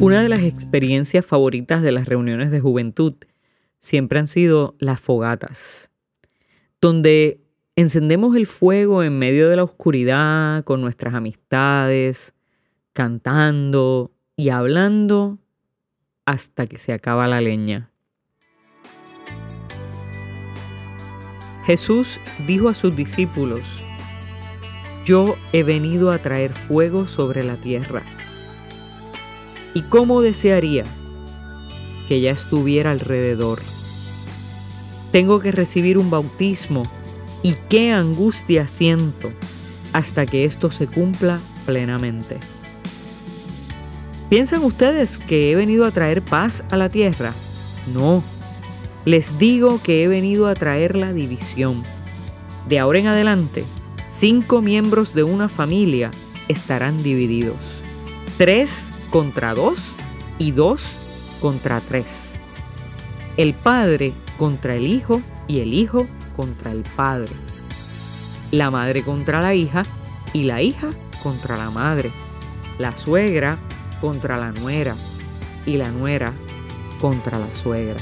Una de las experiencias favoritas de las reuniones de juventud siempre han sido las fogatas, donde encendemos el fuego en medio de la oscuridad con nuestras amistades, cantando y hablando hasta que se acaba la leña. Jesús dijo a sus discípulos, Yo he venido a traer fuego sobre la tierra. ¿Y cómo desearía que ya estuviera alrededor? Tengo que recibir un bautismo y qué angustia siento hasta que esto se cumpla plenamente. ¿Piensan ustedes que he venido a traer paz a la tierra? No. Les digo que he venido a traer la división. De ahora en adelante, cinco miembros de una familia estarán divididos. Tres contra dos y dos contra tres. El padre contra el hijo y el hijo contra el padre. La madre contra la hija y la hija contra la madre. La suegra contra la nuera y la nuera contra la suegra.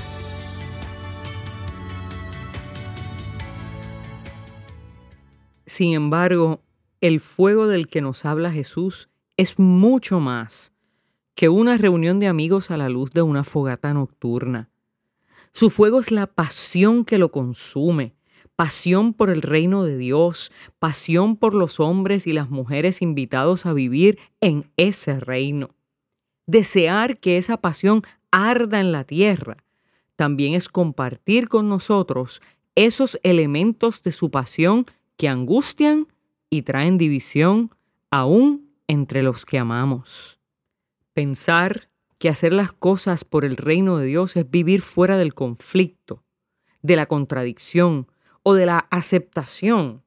Sin embargo, el fuego del que nos habla Jesús es mucho más que una reunión de amigos a la luz de una fogata nocturna. Su fuego es la pasión que lo consume, pasión por el reino de Dios, pasión por los hombres y las mujeres invitados a vivir en ese reino desear que esa pasión arda en la tierra, también es compartir con nosotros esos elementos de su pasión que angustian y traen división aún entre los que amamos. Pensar que hacer las cosas por el reino de Dios es vivir fuera del conflicto, de la contradicción o de la aceptación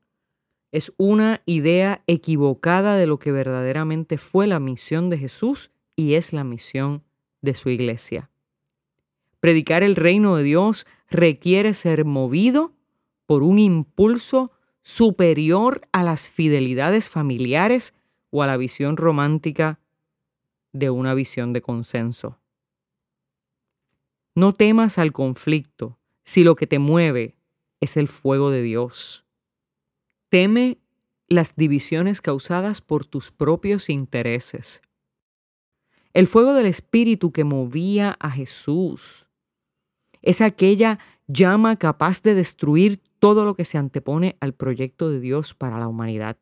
es una idea equivocada de lo que verdaderamente fue la misión de Jesús y es la misión de su iglesia. Predicar el reino de Dios requiere ser movido por un impulso superior a las fidelidades familiares o a la visión romántica de una visión de consenso. No temas al conflicto si lo que te mueve es el fuego de Dios. Teme las divisiones causadas por tus propios intereses. El fuego del Espíritu que movía a Jesús es aquella llama capaz de destruir todo lo que se antepone al proyecto de Dios para la humanidad.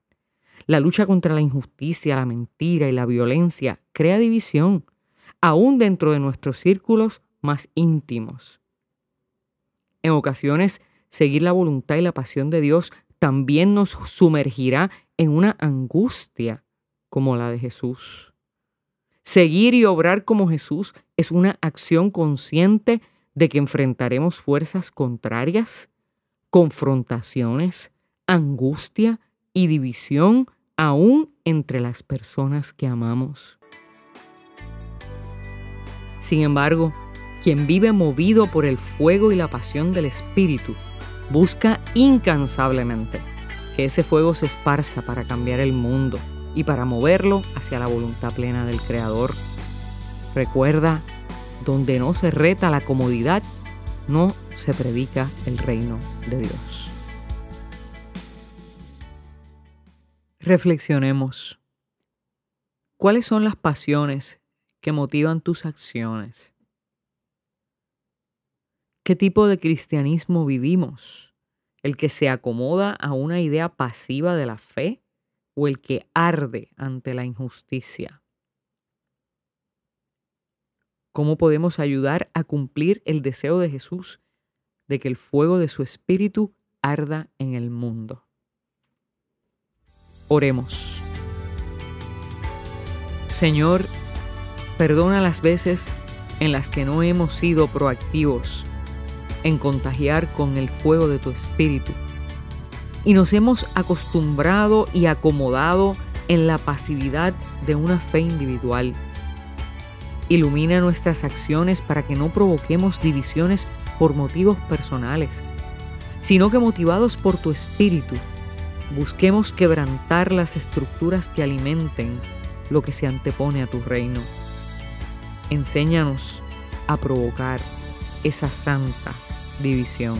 La lucha contra la injusticia, la mentira y la violencia crea división, aún dentro de nuestros círculos más íntimos. En ocasiones, seguir la voluntad y la pasión de Dios también nos sumergirá en una angustia como la de Jesús. Seguir y obrar como Jesús es una acción consciente de que enfrentaremos fuerzas contrarias, confrontaciones, angustia y división aún entre las personas que amamos. Sin embargo, quien vive movido por el fuego y la pasión del Espíritu busca incansablemente que ese fuego se esparza para cambiar el mundo y para moverlo hacia la voluntad plena del Creador. Recuerda, donde no se reta la comodidad, no se predica el reino de Dios. Reflexionemos. ¿Cuáles son las pasiones que motivan tus acciones? ¿Qué tipo de cristianismo vivimos? ¿El que se acomoda a una idea pasiva de la fe? o el que arde ante la injusticia. ¿Cómo podemos ayudar a cumplir el deseo de Jesús de que el fuego de su espíritu arda en el mundo? Oremos. Señor, perdona las veces en las que no hemos sido proactivos en contagiar con el fuego de tu espíritu y nos hemos acostumbrado y acomodado en la pasividad de una fe individual. Ilumina nuestras acciones para que no provoquemos divisiones por motivos personales, sino que motivados por tu espíritu, busquemos quebrantar las estructuras que alimenten lo que se antepone a tu reino. enséñanos a provocar esa santa división.